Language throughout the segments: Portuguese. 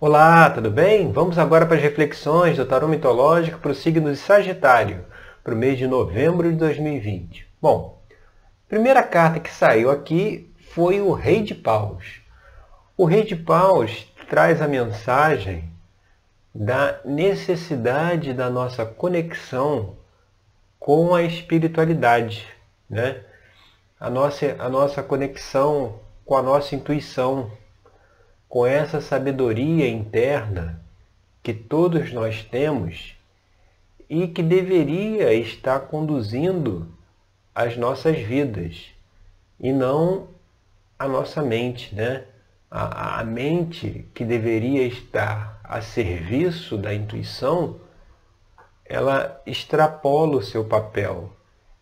Olá, tudo bem? Vamos agora para as reflexões do tarô mitológico para o signo de Sagitário, para o mês de novembro de 2020. Bom, a primeira carta que saiu aqui foi o Rei de Paus. O Rei de Paus traz a mensagem da necessidade da nossa conexão com a espiritualidade, né? A nossa, a nossa conexão com a nossa intuição, com essa sabedoria interna que todos nós temos e que deveria estar conduzindo as nossas vidas e não a nossa mente, né? A, a mente que deveria estar a serviço da intuição, ela extrapola o seu papel.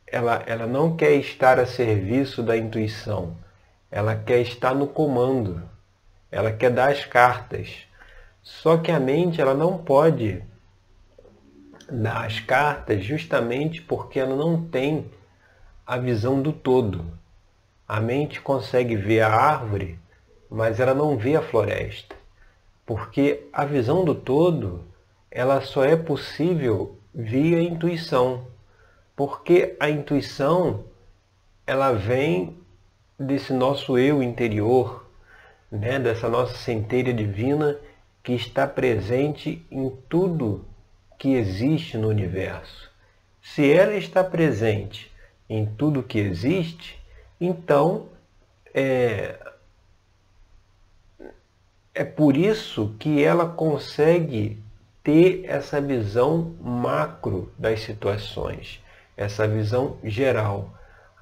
Ela, ela não quer estar a serviço da intuição, ela quer estar no comando ela quer dar as cartas. Só que a mente ela não pode dar as cartas justamente porque ela não tem a visão do todo. A mente consegue ver a árvore, mas ela não vê a floresta. Porque a visão do todo, ela só é possível via intuição. Porque a intuição, ela vem desse nosso eu interior, né, dessa nossa centelha divina que está presente em tudo que existe no universo. Se ela está presente em tudo que existe, então é, é por isso que ela consegue ter essa visão macro das situações, essa visão geral.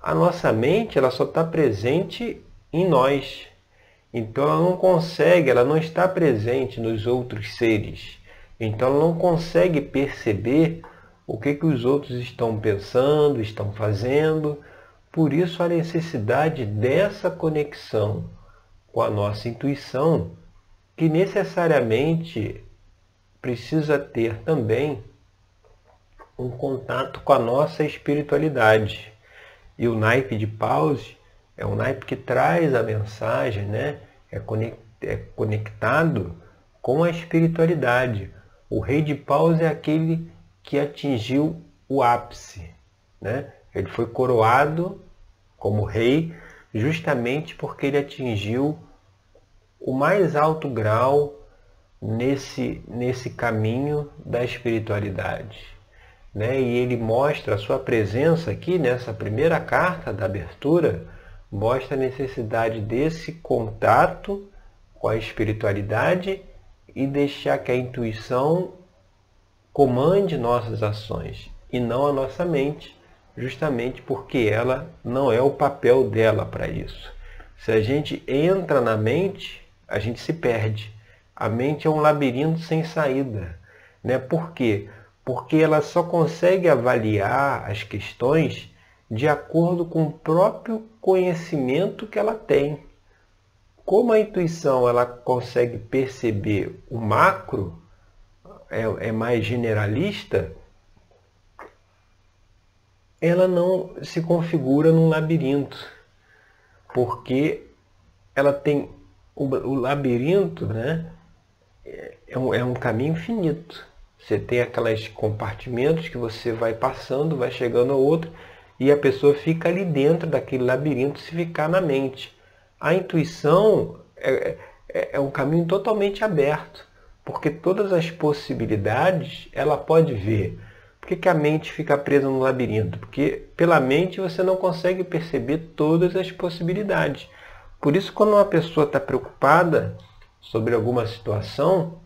A nossa mente ela só está presente em nós, então ela não consegue, ela não está presente nos outros seres. Então ela não consegue perceber o que, que os outros estão pensando, estão fazendo. Por isso a necessidade dessa conexão com a nossa intuição, que necessariamente precisa ter também um contato com a nossa espiritualidade. E o naipe de pause é um naipe que traz a mensagem, né? é, é conectado com a espiritualidade. O rei de paus é aquele que atingiu o ápice. Né? Ele foi coroado como rei justamente porque ele atingiu o mais alto grau nesse, nesse caminho da espiritualidade. Né? E ele mostra a sua presença aqui nessa primeira carta da abertura mostra a necessidade desse contato com a espiritualidade e deixar que a intuição comande nossas ações e não a nossa mente, justamente porque ela não é o papel dela para isso. Se a gente entra na mente, a gente se perde. A mente é um labirinto sem saída. Né? Por quê? Porque ela só consegue avaliar as questões de acordo com o próprio conhecimento que ela tem. Como a intuição ela consegue perceber o macro, é, é mais generalista, ela não se configura num labirinto, porque ela tem o, o labirinto, né? É um, é um caminho finito. Você tem aqueles compartimentos que você vai passando, vai chegando a outro, e a pessoa fica ali dentro daquele labirinto se ficar na mente. A intuição é, é, é um caminho totalmente aberto, porque todas as possibilidades ela pode ver. Por que, que a mente fica presa no labirinto? Porque pela mente você não consegue perceber todas as possibilidades. Por isso, quando uma pessoa está preocupada sobre alguma situação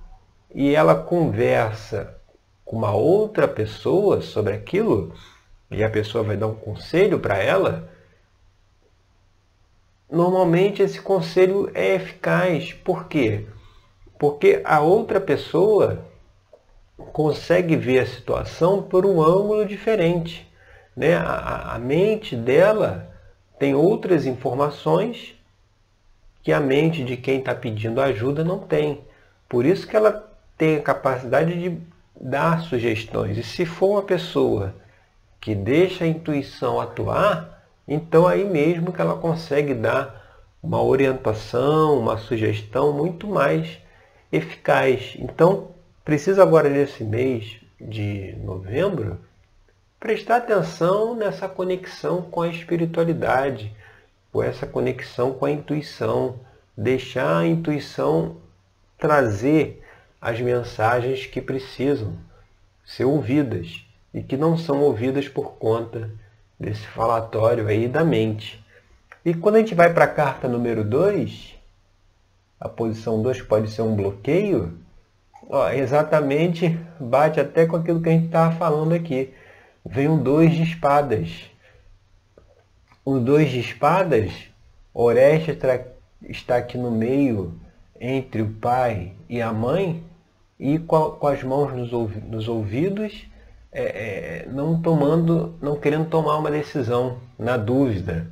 e ela conversa com uma outra pessoa sobre aquilo, e a pessoa vai dar um conselho para ela, normalmente esse conselho é eficaz. Por quê? Porque a outra pessoa consegue ver a situação por um ângulo diferente. Né? A, a mente dela tem outras informações que a mente de quem está pedindo ajuda não tem. Por isso que ela tem a capacidade de dar sugestões. E se for uma pessoa que deixa a intuição atuar, então aí mesmo que ela consegue dar uma orientação, uma sugestão muito mais eficaz. Então, preciso agora nesse mês de novembro prestar atenção nessa conexão com a espiritualidade, com essa conexão com a intuição, deixar a intuição trazer as mensagens que precisam ser ouvidas e que não são ouvidas por conta desse falatório aí da mente. E quando a gente vai para a carta número 2, a posição 2 pode ser um bloqueio, ó, exatamente bate até com aquilo que a gente estava falando aqui. Vem um dois de espadas. O dois de espadas, Orestes está aqui no meio entre o pai e a mãe e com, as mãos nos ouvidos, é, é, não tomando, não querendo tomar uma decisão, na dúvida.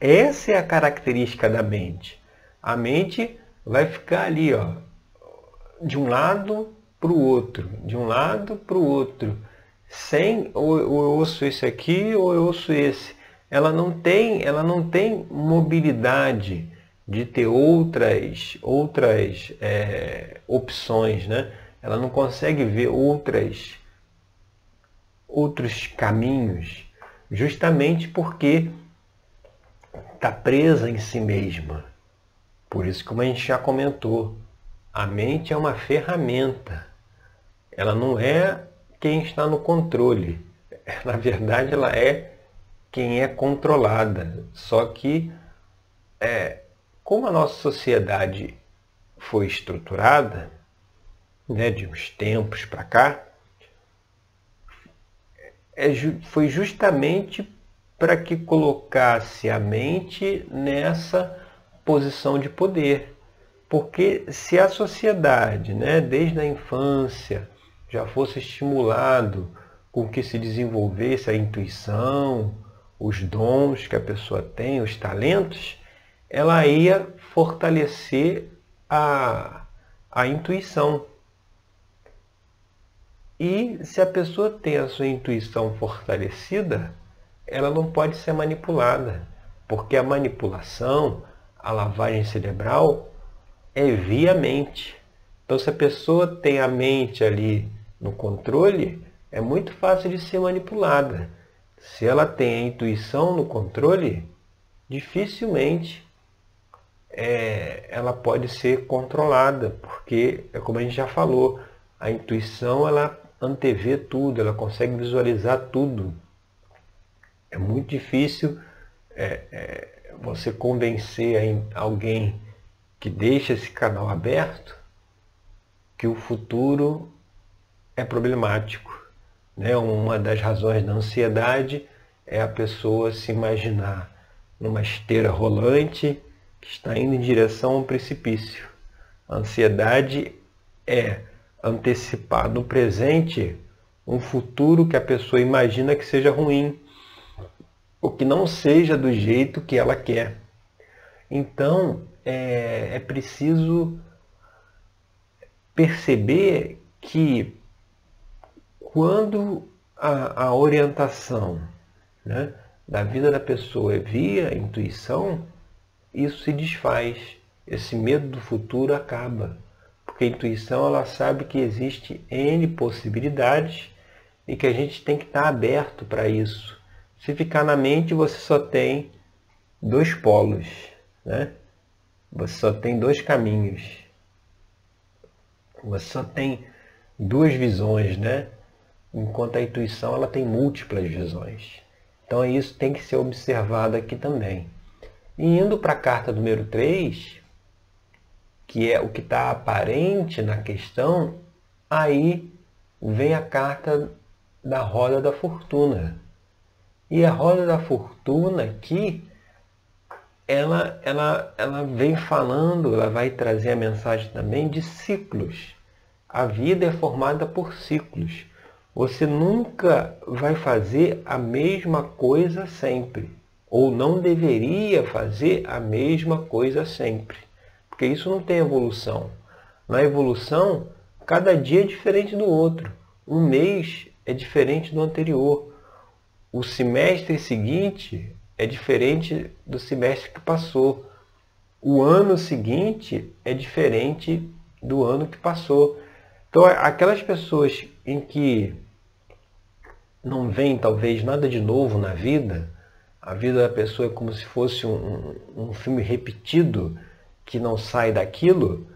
Essa é a característica da mente. A mente vai ficar ali, ó, de um lado para o outro, de um lado para o outro, sem ou, ou eu ouço esse aqui ou eu ouço esse. Ela não tem, ela não tem mobilidade de ter outras, outras é, opções, né? Ela não consegue ver outras, outros caminhos, justamente porque está presa em si mesma. Por isso, como a gente já comentou, a mente é uma ferramenta. Ela não é quem está no controle. Na verdade, ela é quem é controlada. Só que é, como a nossa sociedade foi estruturada, né, de uns tempos para cá, é, foi justamente para que colocasse a mente nessa posição de poder. Porque se a sociedade, né, desde a infância, já fosse estimulado com que se desenvolvesse a intuição, os dons que a pessoa tem, os talentos, ela ia fortalecer a, a intuição. E se a pessoa tem a sua intuição fortalecida, ela não pode ser manipulada, porque a manipulação, a lavagem cerebral, é via mente. Então, se a pessoa tem a mente ali no controle, é muito fácil de ser manipulada. Se ela tem a intuição no controle, dificilmente é, ela pode ser controlada, porque, é como a gente já falou, a intuição ela antevê tudo, ela consegue visualizar tudo. É muito difícil é, é, você convencer alguém que deixa esse canal aberto que o futuro é problemático. Né? Uma das razões da ansiedade é a pessoa se imaginar numa esteira rolante que está indo em direção a um precipício. A ansiedade é antecipar no presente um futuro que a pessoa imagina que seja ruim, ou que não seja do jeito que ela quer. Então, é, é preciso perceber que quando a, a orientação né, da vida da pessoa é via intuição, isso se desfaz. Esse medo do futuro acaba. Porque a intuição ela sabe que existe N possibilidades e que a gente tem que estar aberto para isso. Se ficar na mente, você só tem dois polos. Né? Você só tem dois caminhos. Você só tem duas visões, né? Enquanto a intuição ela tem múltiplas visões. Então isso tem que ser observado aqui também. E indo para a carta número 3, que é o que está aparente na questão, aí vem a carta da roda da fortuna. E a roda da fortuna aqui, ela, ela, ela vem falando, ela vai trazer a mensagem também de ciclos. A vida é formada por ciclos. Você nunca vai fazer a mesma coisa sempre. Ou não deveria fazer a mesma coisa sempre. Porque isso não tem evolução. Na evolução, cada dia é diferente do outro. Um mês é diferente do anterior. O semestre seguinte é diferente do semestre que passou. O ano seguinte é diferente do ano que passou. Então, aquelas pessoas em que não vem talvez nada de novo na vida, a vida da pessoa é como se fosse um, um, um filme repetido que não sai daquilo,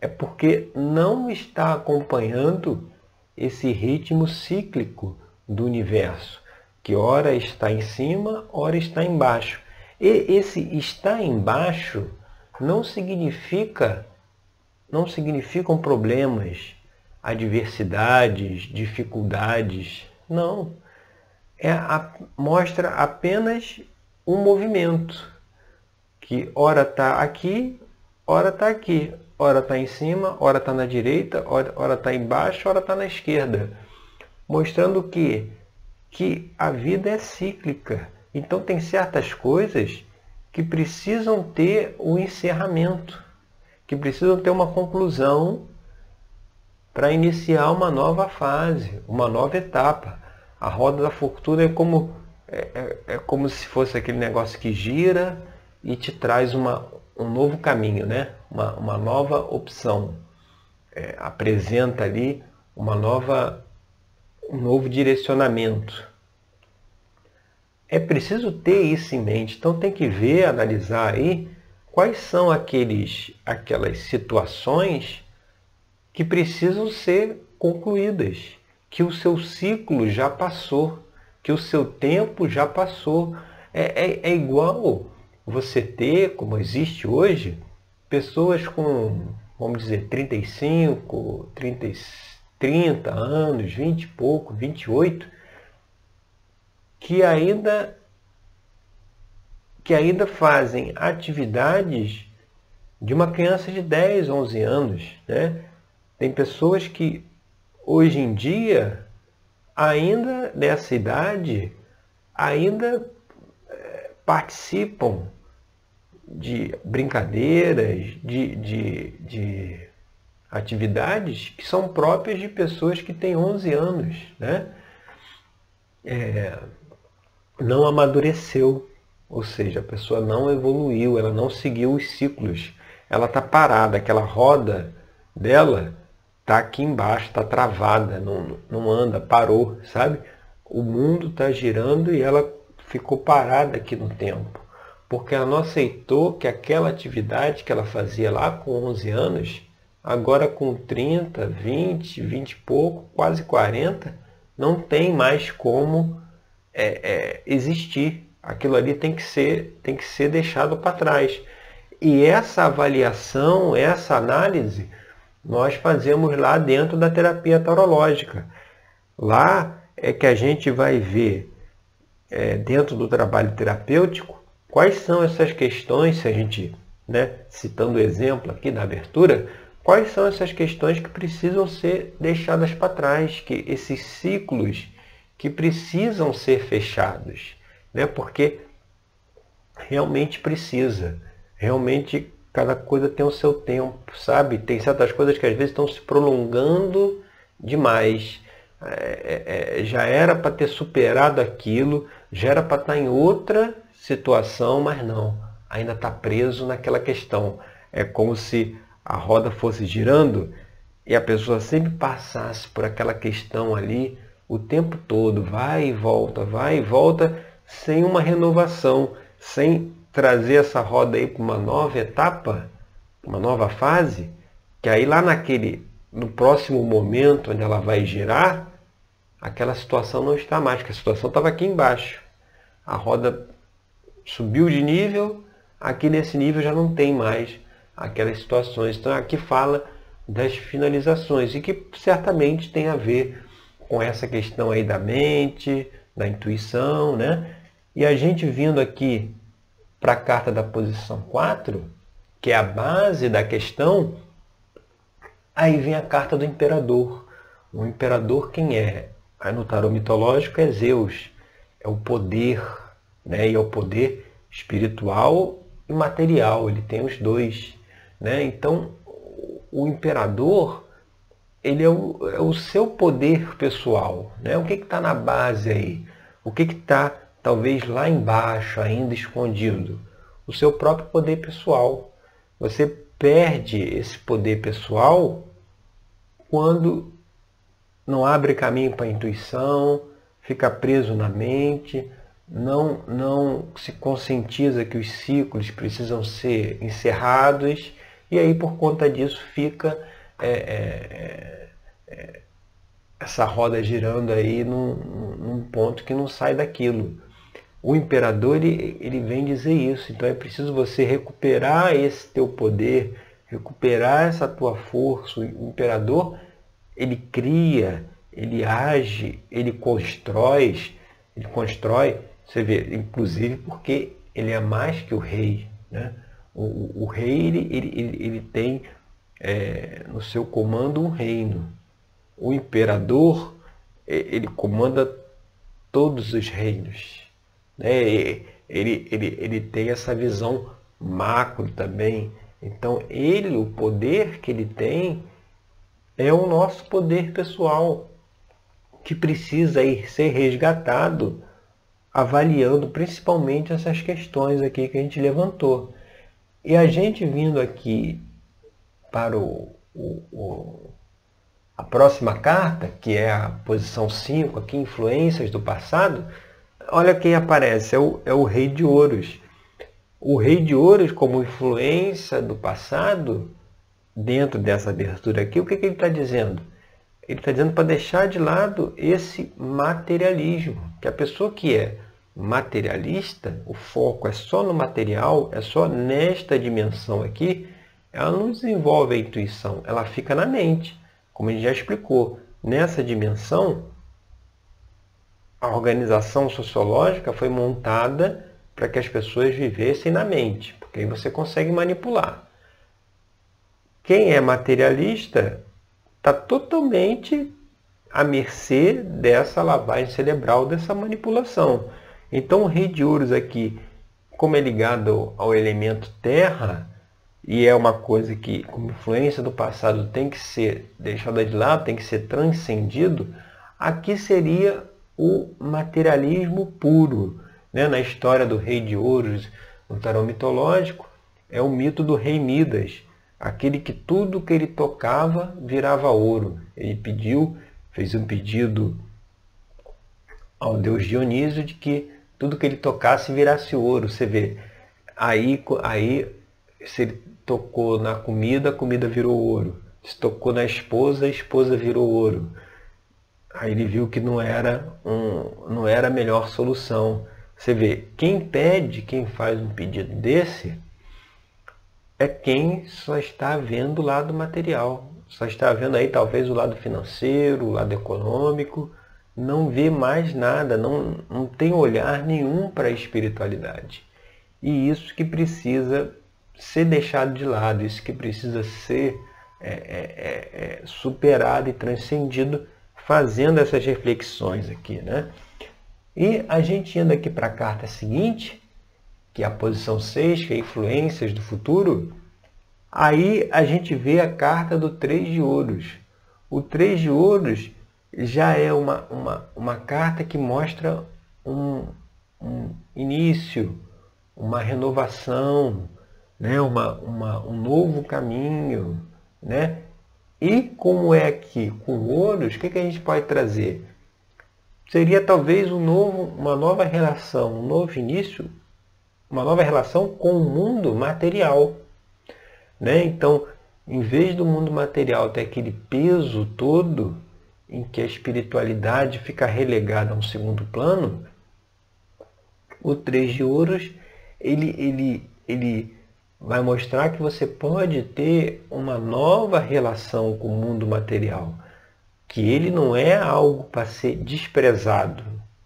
é porque não está acompanhando esse ritmo cíclico do universo, que ora está em cima, ora está embaixo. E esse está embaixo não significa não significam problemas, adversidades, dificuldades. Não. É a, mostra apenas um movimento que ora está aqui, ora está aqui, ora está em cima, ora está na direita, ora está embaixo, ora está na esquerda, mostrando que que a vida é cíclica. Então tem certas coisas que precisam ter um encerramento, que precisam ter uma conclusão para iniciar uma nova fase, uma nova etapa. A roda da fortuna é como, é, é, é como se fosse aquele negócio que gira e te traz uma, um novo caminho, né? uma, uma nova opção. É, apresenta ali uma nova, um novo direcionamento. É preciso ter isso em mente. Então tem que ver, analisar aí quais são aqueles, aquelas situações que precisam ser concluídas, que o seu ciclo já passou, que o seu tempo já passou. É, é, é igual você ter, como existe hoje, pessoas com, vamos dizer, 35, 30, 30 anos, 20 e pouco, 28, que ainda que ainda fazem atividades de uma criança de 10, 11 anos. Né? Tem pessoas que hoje em dia, ainda nessa idade, ainda é, participam de brincadeiras, de, de, de atividades que são próprias de pessoas que têm 11 anos. Né? É, não amadureceu, ou seja, a pessoa não evoluiu, ela não seguiu os ciclos, ela está parada, aquela roda dela está aqui embaixo, está travada, não, não anda, parou, sabe? O mundo está girando e ela ficou parada aqui no tempo, porque ela não aceitou que aquela atividade que ela fazia lá com 11 anos, agora com 30, 20, 20 e pouco, quase 40, não tem mais como é, é, existir. Aquilo ali tem que ser, tem que ser deixado para trás. E essa avaliação, essa análise, nós fazemos lá dentro da terapia taurológica. Lá é que a gente vai ver, é, dentro do trabalho terapêutico, quais são essas questões, se a gente, né, citando o exemplo aqui da abertura, quais são essas questões que precisam ser deixadas para trás, que esses ciclos que precisam ser fechados, né? porque realmente precisa, realmente cada coisa tem o seu tempo, sabe? Tem certas coisas que às vezes estão se prolongando demais. É, é, é já era para ter superado aquilo, já era para estar em outra situação, mas não, ainda está preso naquela questão. É como se a roda fosse girando e a pessoa sempre passasse por aquela questão ali o tempo todo, vai e volta, vai e volta, sem uma renovação, sem trazer essa roda aí para uma nova etapa, uma nova fase, que aí lá naquele, no próximo momento onde ela vai girar, aquela situação não está mais, porque a situação estava aqui embaixo. A roda subiu de nível, aqui nesse nível já não tem mais aquelas situações. Então aqui fala das finalizações e que certamente tem a ver com essa questão aí da mente, da intuição, né? E a gente vindo aqui para a carta da posição 4, que é a base da questão, aí vem a carta do imperador. O imperador quem é? Aí no tarô mitológico é Zeus, é o poder, né? E é o poder espiritual e material, ele tem os dois, né? Então, o imperador ele é o, é o seu poder pessoal. Né? O que está na base aí? O que está talvez lá embaixo, ainda escondido? O seu próprio poder pessoal. Você perde esse poder pessoal quando não abre caminho para a intuição, fica preso na mente, não, não se conscientiza que os ciclos precisam ser encerrados e aí por conta disso fica é, é, é, essa roda girando aí num, num, ponto que não sai daquilo. O imperador ele, ele vem dizer isso, então é preciso você recuperar esse teu poder, recuperar essa tua força. O imperador ele cria, ele age, ele constrói, ele constrói, você vê, inclusive porque ele é mais que o rei. Né? O, o rei ele, ele, ele, tem é, no seu comando um reino. O imperador ele comanda todos os reinos. Né? Ele, ele, ele tem essa visão macro também. Então ele, o poder que ele tem, é o nosso poder pessoal que precisa ir ser resgatado, avaliando principalmente essas questões aqui que a gente levantou. E a gente vindo aqui para o, o, o, a próxima carta, que é a posição 5, aqui, influências do passado, olha quem aparece, é o, é o rei de ouros. O rei de ouros, como influência do passado, dentro dessa abertura aqui, o que, que ele está dizendo? Ele está dizendo para deixar de lado esse materialismo, que a pessoa que é materialista, o foco é só no material, é só nesta dimensão aqui, ela não desenvolve a intuição, ela fica na mente. Como a gente já explicou, nessa dimensão, a organização sociológica foi montada para que as pessoas vivessem na mente, porque aí você consegue manipular. Quem é materialista está totalmente à mercê dessa lavagem cerebral, dessa manipulação. Então o rei de ouros aqui, como é ligado ao elemento terra, e é uma coisa que, como influência do passado, tem que ser deixada de lado, tem que ser transcendido, aqui seria o materialismo puro. Né? Na história do rei de ouros, no tarô mitológico, é o mito do rei Midas, aquele que tudo que ele tocava virava ouro. Ele pediu, fez um pedido ao deus Dionísio de que tudo que ele tocasse virasse ouro. Você vê, aí, aí se ele tocou na comida, a comida virou ouro. Se tocou na esposa, a esposa virou ouro. Aí ele viu que não era, um, não era a melhor solução. Você vê, quem pede, quem faz um pedido desse, é quem só está vendo o lado material, só está vendo aí talvez o lado financeiro, o lado econômico, não vê mais nada, não, não tem olhar nenhum para a espiritualidade. E isso que precisa ser deixado de lado, isso que precisa ser é, é, é, é superado e transcendido fazendo essas reflexões aqui. Né? E a gente indo aqui para a carta seguinte, que é a posição 6, que é influências do futuro, aí a gente vê a carta do 3 de ouros. O 3 de ouros já é uma, uma, uma carta que mostra um, um início, uma renovação, né? uma, uma, um novo caminho. Né? E como é aqui com ouros, o que, que a gente pode trazer? Seria talvez um novo, uma nova relação, um novo início uma nova relação com o mundo material. Né? Então, em vez do mundo material ter aquele peso todo em que a espiritualidade fica relegada a um segundo plano, o Três de Ouros ele, ele, ele vai mostrar que você pode ter uma nova relação com o mundo material, que ele não é algo para ser desprezado,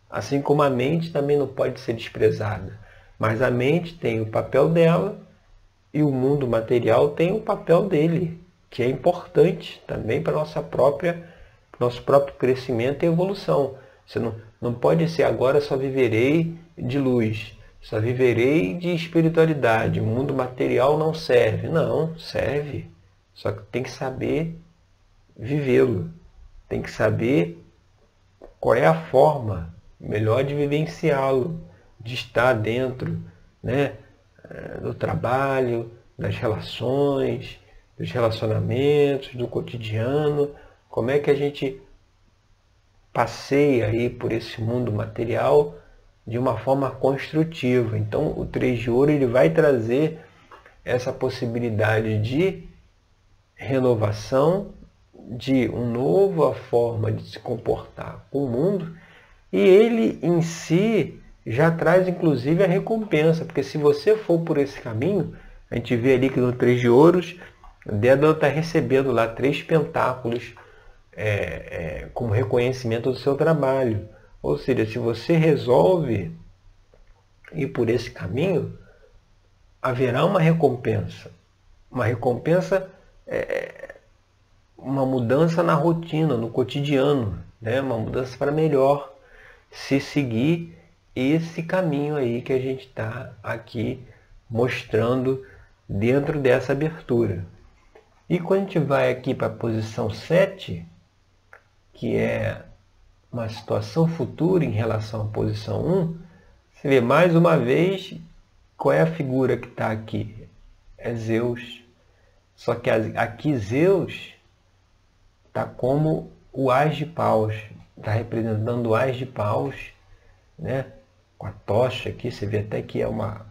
assim como a mente também não pode ser desprezada. Mas a mente tem o papel dela e o mundo material tem o papel dele, que é importante também para nossa própria nosso próprio crescimento e evolução. Você não, não pode ser agora só viverei de luz, só viverei de espiritualidade. O mundo material não serve. Não, serve. Só que tem que saber vivê-lo. Tem que saber qual é a forma melhor de vivenciá-lo de estar dentro né, eh, do trabalho, das relações, dos relacionamentos, do cotidiano, como é que a gente passeia aí por esse mundo material de uma forma construtiva. Então, o 3 de ouro ele vai trazer essa possibilidade de renovação, de uma nova forma de se comportar com o mundo, e ele em si já traz inclusive a recompensa, porque se você for por esse caminho, a gente vê ali que no Três de Ouros, Dédalo está recebendo lá três pentáculos é, é, como reconhecimento do seu trabalho. Ou seja, se você resolve ir por esse caminho, haverá uma recompensa. Uma recompensa é uma mudança na rotina, no cotidiano, né? uma mudança para melhor, se seguir esse caminho aí que a gente está aqui mostrando dentro dessa abertura. E quando a gente vai aqui para a posição 7, que é uma situação futura em relação à posição 1, você vê mais uma vez qual é a figura que está aqui. É Zeus. Só que aqui Zeus está como o Ás de Paus, está representando o Ás de Paus, né? Com a tocha aqui, você vê até que é uma.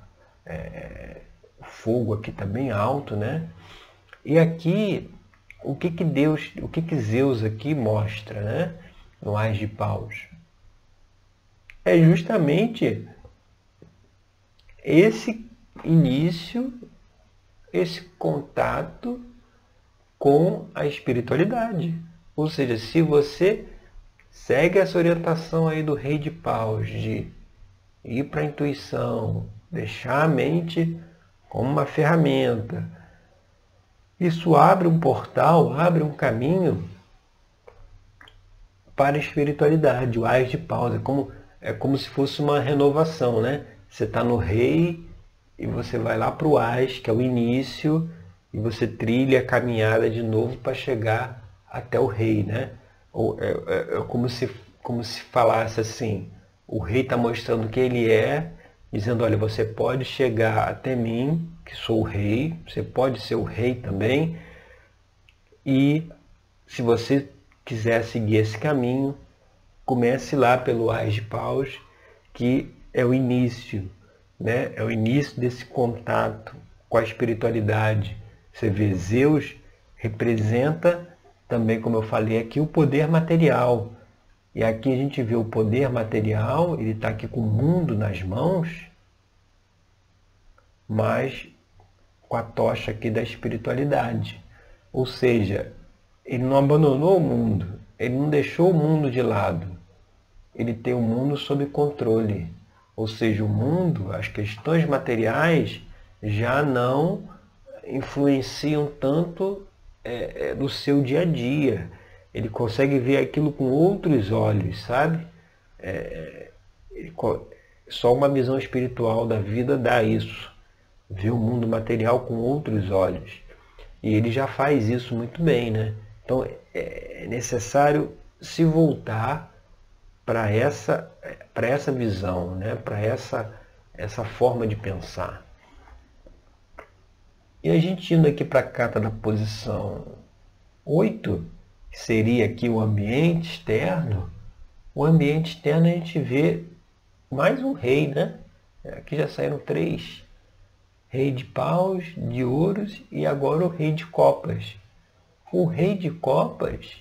É, fogo aqui bem alto, né? E aqui, o que que Deus, o que que Zeus aqui mostra, né? No Ás de Paus? É justamente esse início, esse contato com a espiritualidade. Ou seja, se você segue essa orientação aí do rei de paus de ir para a intuição, deixar a mente como uma ferramenta, isso abre um portal, abre um caminho para a espiritualidade. O Ais de Paus é como, é como se fosse uma renovação, né? Você está no rei e você vai lá para o Ais, que é o início, e você trilha a caminhada de novo para chegar até o rei, né? Ou, é, é, é como, se, como se falasse assim, o rei está mostrando que ele é, dizendo, olha, você pode chegar até mim, que sou o rei, você pode ser o rei também, e se você quiser seguir esse caminho, comece lá pelo Ais de Paus, que é o início, né? é o início desse contato com a espiritualidade. Você vê, Zeus representa também, como eu falei aqui, o poder material. E aqui a gente vê o poder material, ele está aqui com o mundo nas mãos, mas com a tocha aqui da espiritualidade. Ou seja, ele não abandonou o mundo, ele não deixou o mundo de lado. Ele tem o mundo sob controle. Ou seja, o mundo, as questões materiais já não influenciam tanto é, é, no seu dia a dia ele consegue ver aquilo com outros olhos, sabe? É, só uma visão espiritual da vida dá isso. Ver o mundo material com outros olhos. E ele já faz isso muito bem, né? Então é, é necessário se voltar para essa, para essa visão, né? para essa, essa forma de pensar. E a gente indo aqui para a carta da posição 8, que seria aqui o ambiente externo, o ambiente externo a gente vê mais um rei, né? Aqui já saíram três. Rei de paus, de ouros e agora o rei de copas. O rei de copas,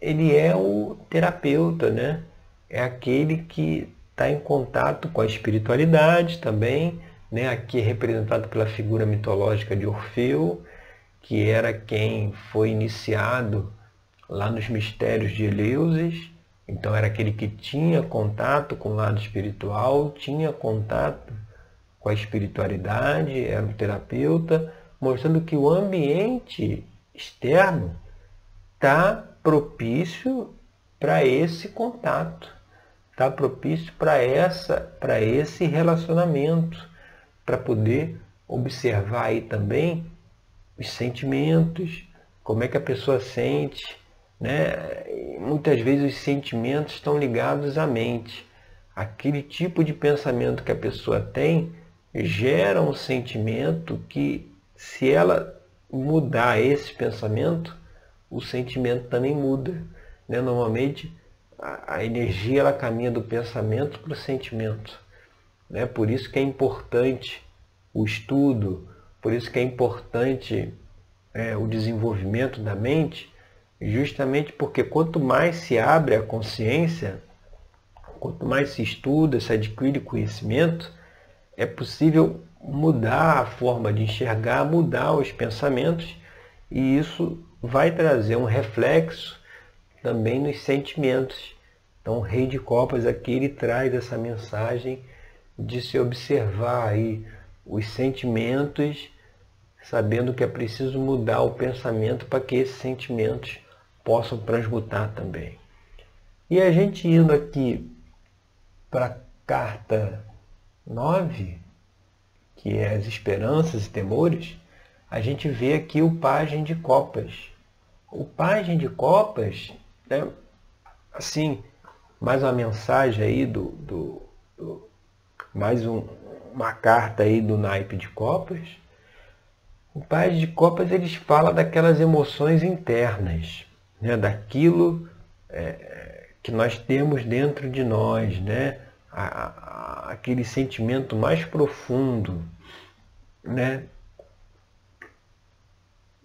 ele é o terapeuta, né? É aquele que está em contato com a espiritualidade também, né? Aqui é representado pela figura mitológica de Orfeu, que era quem foi iniciado lá nos mistérios de Eleusis, então era aquele que tinha contato com o lado espiritual, tinha contato com a espiritualidade, era um terapeuta, mostrando que o ambiente externo está propício para esse contato, está propício para essa, para esse relacionamento, para poder observar aí também os sentimentos, como é que a pessoa sente, né? Muitas vezes os sentimentos estão ligados à mente. Aquele tipo de pensamento que a pessoa tem gera um sentimento que se ela mudar esse pensamento, o sentimento também muda. Né? Normalmente a, energia ela caminha do pensamento para o sentimento. Né? Por isso que é importante o estudo, por isso que é importante é, o desenvolvimento da mente, justamente porque quanto mais se abre a consciência, quanto mais se estuda, se adquire conhecimento, é possível mudar a forma de enxergar, mudar os pensamentos, e isso vai trazer um reflexo também nos sentimentos. Então, o Rei de Copas aqui ele traz essa mensagem de se observar aí os sentimentos, sabendo que é preciso mudar o pensamento para que esses sentimentos possam transmutar também. E a gente indo aqui para a carta 9, que é as esperanças e temores, a gente vê aqui o pajem de copas. O pajem de copas, né, assim, mais uma mensagem aí do, do, do mais um, uma carta aí do naipe de copas. O pajem de copas eles fala daquelas emoções internas, né, daquilo é, que nós temos dentro de nós, né, a, a, aquele sentimento mais profundo, né,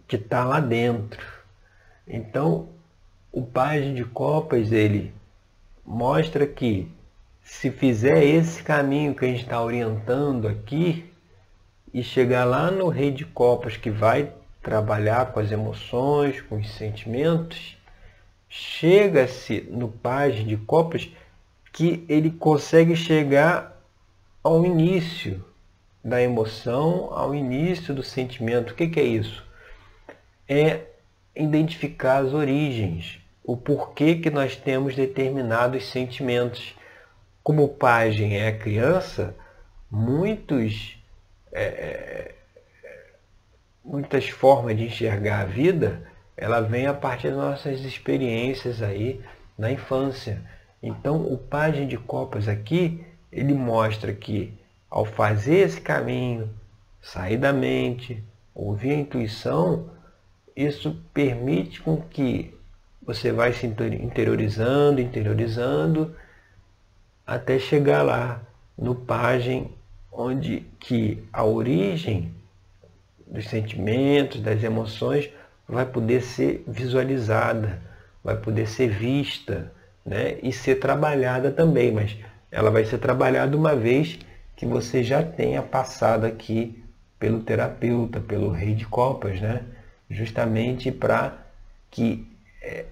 que está lá dentro. Então, o pajem de copas ele mostra que se fizer esse caminho que a gente está orientando aqui e chegar lá no rei de copas que vai trabalhar com as emoções, com os sentimentos, chega-se no pajem de copas que ele consegue chegar ao início da emoção, ao início do sentimento. O que, que é isso? É identificar as origens, o porquê que nós temos determinados sentimentos. Como o pajem é a criança, muitos é, muitas formas de enxergar a vida, ela vem a partir das nossas experiências aí na infância. Então, o pajem de copas aqui, ele mostra que ao fazer esse caminho, sair da mente, ouvir a intuição, isso permite com que você vai se interiorizando, interiorizando, até chegar lá no pajem onde que a origem dos sentimentos, das emoções, vai poder ser visualizada, vai poder ser vista né? e ser trabalhada também, mas ela vai ser trabalhada uma vez que você já tenha passado aqui pelo terapeuta, pelo rei de copas, né? justamente para que é,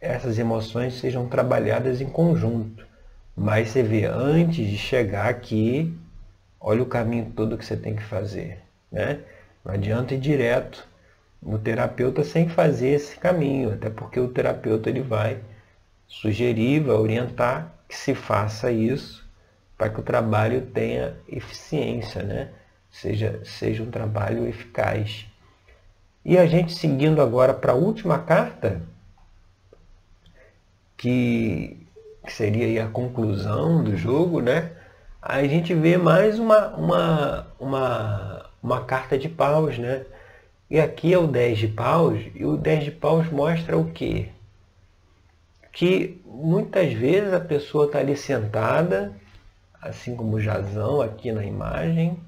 essas emoções sejam trabalhadas em conjunto. Mas você vê, antes de chegar aqui, olha o caminho todo que você tem que fazer. Né? Não adianta ir direto no terapeuta sem fazer esse caminho, até porque o terapeuta ele vai sugerir, vai orientar que se faça isso para que o trabalho tenha eficiência, né? seja, seja um trabalho eficaz. E a gente seguindo agora para a última carta, que, que seria a conclusão do jogo, né? A gente vê mais uma, uma, uma uma carta de paus, né? E aqui é o 10 de paus, e o 10 de paus mostra o quê? Que muitas vezes a pessoa está ali sentada, assim como o Jazão aqui na imagem,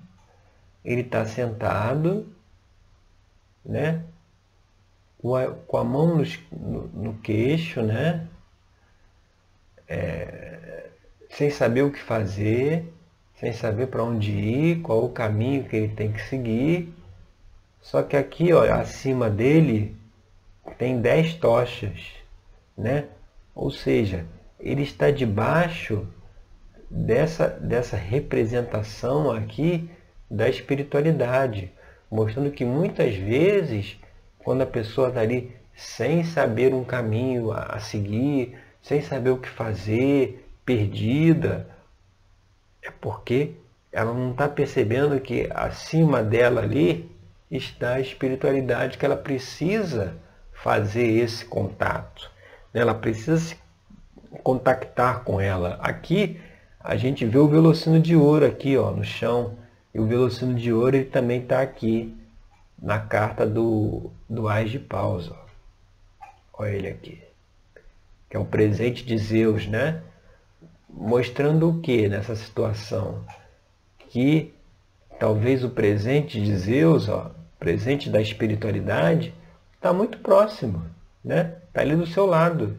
ele está sentado, né? Com a, mão no, no, queixo, né? É, sem saber o que fazer, sem saber para onde ir, qual o caminho que ele tem que seguir. Só que aqui, ó, acima dele, tem dez tochas, né? Ou seja, ele está debaixo dessa, dessa representação aqui da espiritualidade, mostrando que muitas vezes, quando a pessoa está ali sem saber um caminho a seguir, sem saber o que fazer, perdida, é porque ela não está percebendo que acima dela ali está a espiritualidade que ela precisa fazer esse contato. Né? Ela precisa se contactar com ela. Aqui a gente vê o velocino de ouro aqui ó, no chão. E o velocino de ouro ele também está aqui. na carta do, do Ais de Paus. Ó. Olha ele aqui. Que é o presente de Zeus, né? Mostrando o que nessa situação? Que talvez o presente de Zeus, ó, presente da espiritualidade, está muito próximo, né? Está ali do seu lado.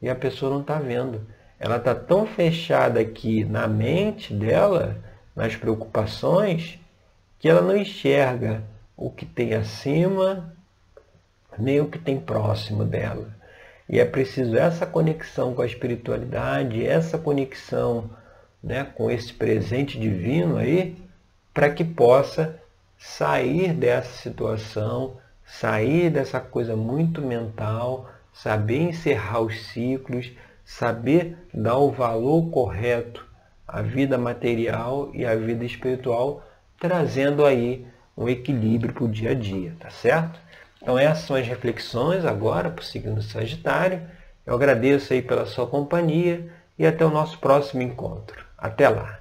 E a pessoa não está vendo. Ela está tão fechada aqui na mente dela, nas preocupações, que ela não enxerga o que tem acima, nem o que tem próximo dela. E é preciso essa conexão com a espiritualidade, essa conexão né, com esse presente divino aí, para que possa sair dessa situação, sair dessa coisa muito mental, saber encerrar os ciclos, saber dar o valor correto à vida material e à vida espiritual, trazendo aí um equilíbrio para o dia a dia, tá certo? Então essas são as reflexões agora para o signo Sagitário. Eu agradeço aí pela sua companhia e até o nosso próximo encontro. Até lá!